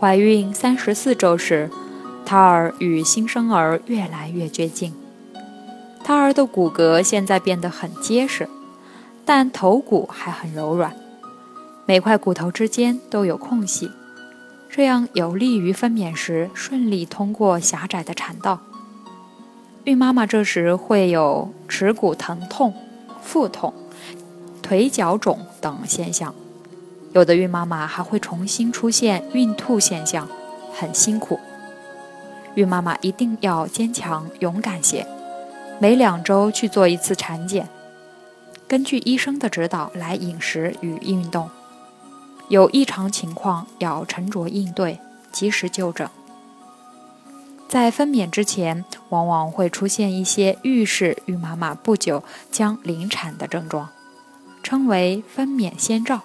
怀孕三十四周时，胎儿与新生儿越来越接近。胎儿的骨骼现在变得很结实，但头骨还很柔软，每块骨头之间都有空隙，这样有利于分娩时顺利通过狭窄的产道。孕妈妈这时会有耻骨疼痛、腹痛、腿脚肿等现象。有的孕妈妈还会重新出现孕吐现象，很辛苦。孕妈妈一定要坚强勇敢些，每两周去做一次产检，根据医生的指导来饮食与运动。有异常情况要沉着应对，及时就诊。在分娩之前，往往会出现一些预示孕妈妈不久将临产的症状，称为分娩先兆。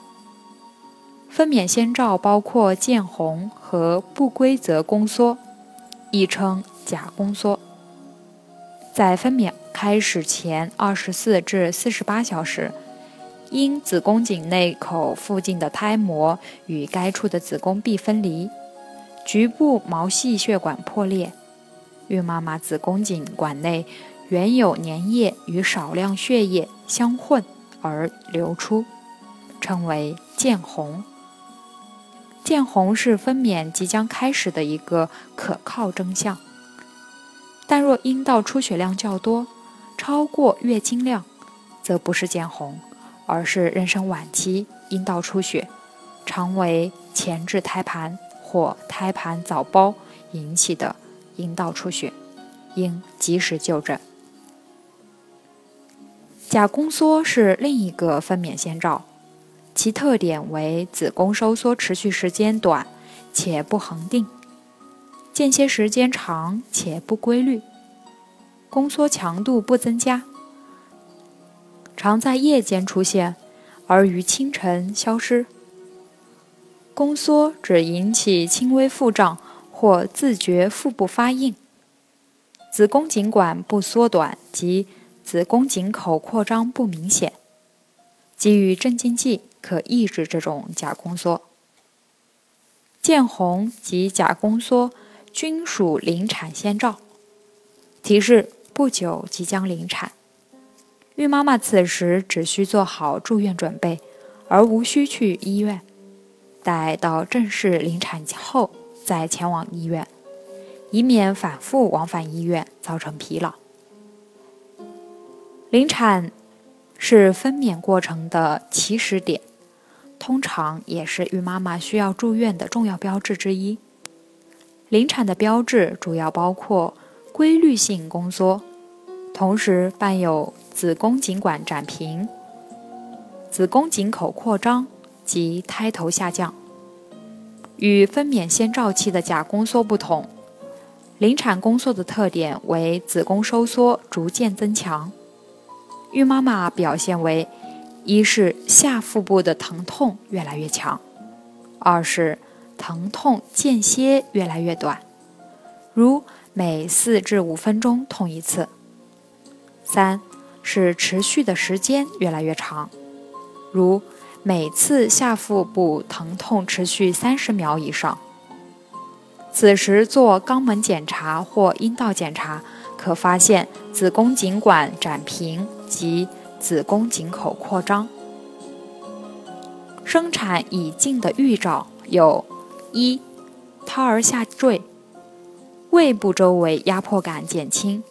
分娩先兆包括见红和不规则宫缩，亦称假宫缩。在分娩开始前二十四至四十八小时，因子宫颈内口附近的胎膜与该处的子宫壁分离，局部毛细血管破裂，孕妈妈子宫颈管内原有粘液与少量血液相混而流出，称为见红。见红是分娩即将开始的一个可靠征象，但若阴道出血量较多，超过月经量，则不是见红，而是妊娠晚期阴道出血，常为前置胎盘或胎盘早包引起的阴道出血，应及时就诊。假宫缩是另一个分娩先兆。其特点为子宫收缩持续时间短且不恒定，间歇时间长且不规律，宫缩强度不增加，常在夜间出现，而于清晨消失。宫缩只引起轻微腹胀或自觉腹部发硬，子宫颈管不缩短及子宫颈口扩张不明显，给予镇静剂。可抑制这种假宫缩。见红及假宫缩均属临产先兆，提示不久即将临产。孕妈妈此时只需做好住院准备，而无需去医院。待到正式临产后再前往医院，以免反复往返医院造成疲劳。临产是分娩过程的起始点。通常也是孕妈妈需要住院的重要标志之一。临产的标志主要包括规律性宫缩，同时伴有子宫颈管展平、子宫颈口扩张及胎头下降。与分娩先兆期的假宫缩不同，临产宫缩的特点为子宫收缩逐渐增强，孕妈妈表现为。一是下腹部的疼痛越来越强，二是疼痛间歇越来越短，如每四至五分钟痛一次；三是持续的时间越来越长，如每次下腹部疼痛持续三十秒以上。此时做肛门检查或阴道检查，可发现子宫颈管展平及。子宫颈口扩张，生产已近的预兆有：一、胎儿下坠，胃部周围压迫感减轻，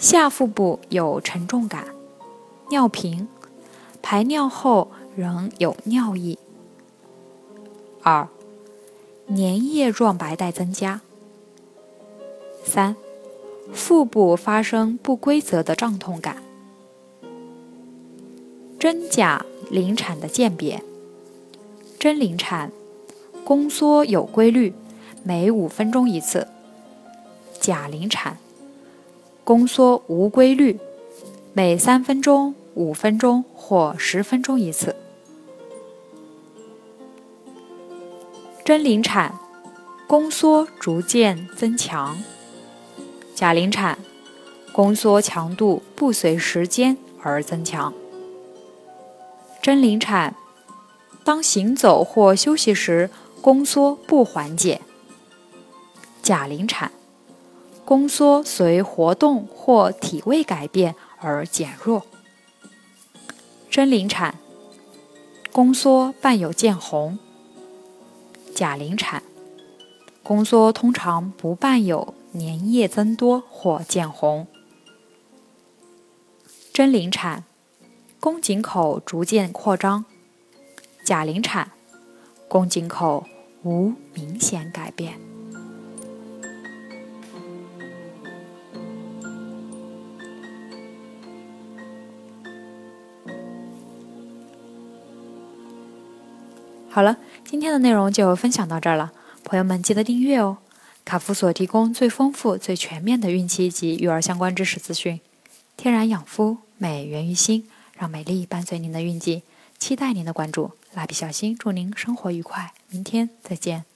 下腹部有沉重感，尿频，排尿后仍有尿意；二、粘液状白带增加；三、腹部发生不规则的胀痛感。真假临产的鉴别。真临产，宫缩有规律，每五分钟一次；假临产，宫缩无规律，每三分钟、五分钟或十分钟一次。真临产，宫缩逐渐增强；假临产，宫缩强度不随时间而增强。真临产，当行走或休息时，宫缩不缓解；假临产，宫缩随活动或体位改变而减弱。真临产，宫缩伴有见红；假临产，宫缩通常不伴有粘液增多或见红。真临产，宫颈口逐渐扩张；假临产，宫颈口无明显改变。好了，今天的内容就分享到这儿了，朋友们记得订阅哦。卡夫所提供最丰富、最全面的孕期及育儿相关知识资讯，天然养肤。美源于心，让美丽伴随您的运气，期待您的关注。蜡笔小新祝您生活愉快，明天再见。